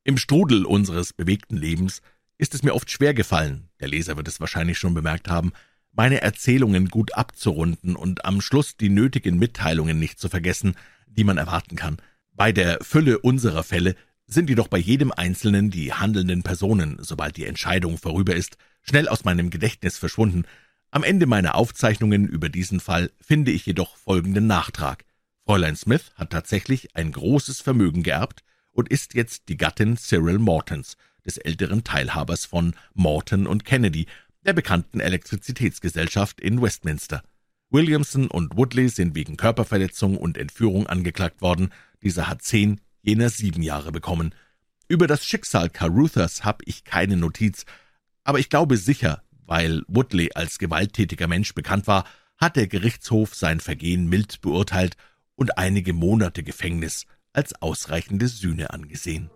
Im Strudel unseres bewegten Lebens ist es mir oft schwer gefallen, der Leser wird es wahrscheinlich schon bemerkt haben, meine Erzählungen gut abzurunden und am Schluss die nötigen Mitteilungen nicht zu vergessen, die man erwarten kann. Bei der Fülle unserer Fälle sind jedoch bei jedem Einzelnen die handelnden Personen, sobald die Entscheidung vorüber ist, schnell aus meinem Gedächtnis verschwunden. Am Ende meiner Aufzeichnungen über diesen Fall finde ich jedoch folgenden Nachtrag. Fräulein Smith hat tatsächlich ein großes Vermögen geerbt und ist jetzt die Gattin Cyril Mortons, des älteren Teilhabers von Morton und Kennedy, der bekannten Elektrizitätsgesellschaft in Westminster. Williamson und Woodley sind wegen Körperverletzung und Entführung angeklagt worden. Dieser hat zehn, jener sieben Jahre bekommen. Über das Schicksal Caruthers habe ich keine Notiz, aber ich glaube sicher, weil Woodley als gewalttätiger Mensch bekannt war, hat der Gerichtshof sein Vergehen mild beurteilt und einige Monate Gefängnis als ausreichende Sühne angesehen.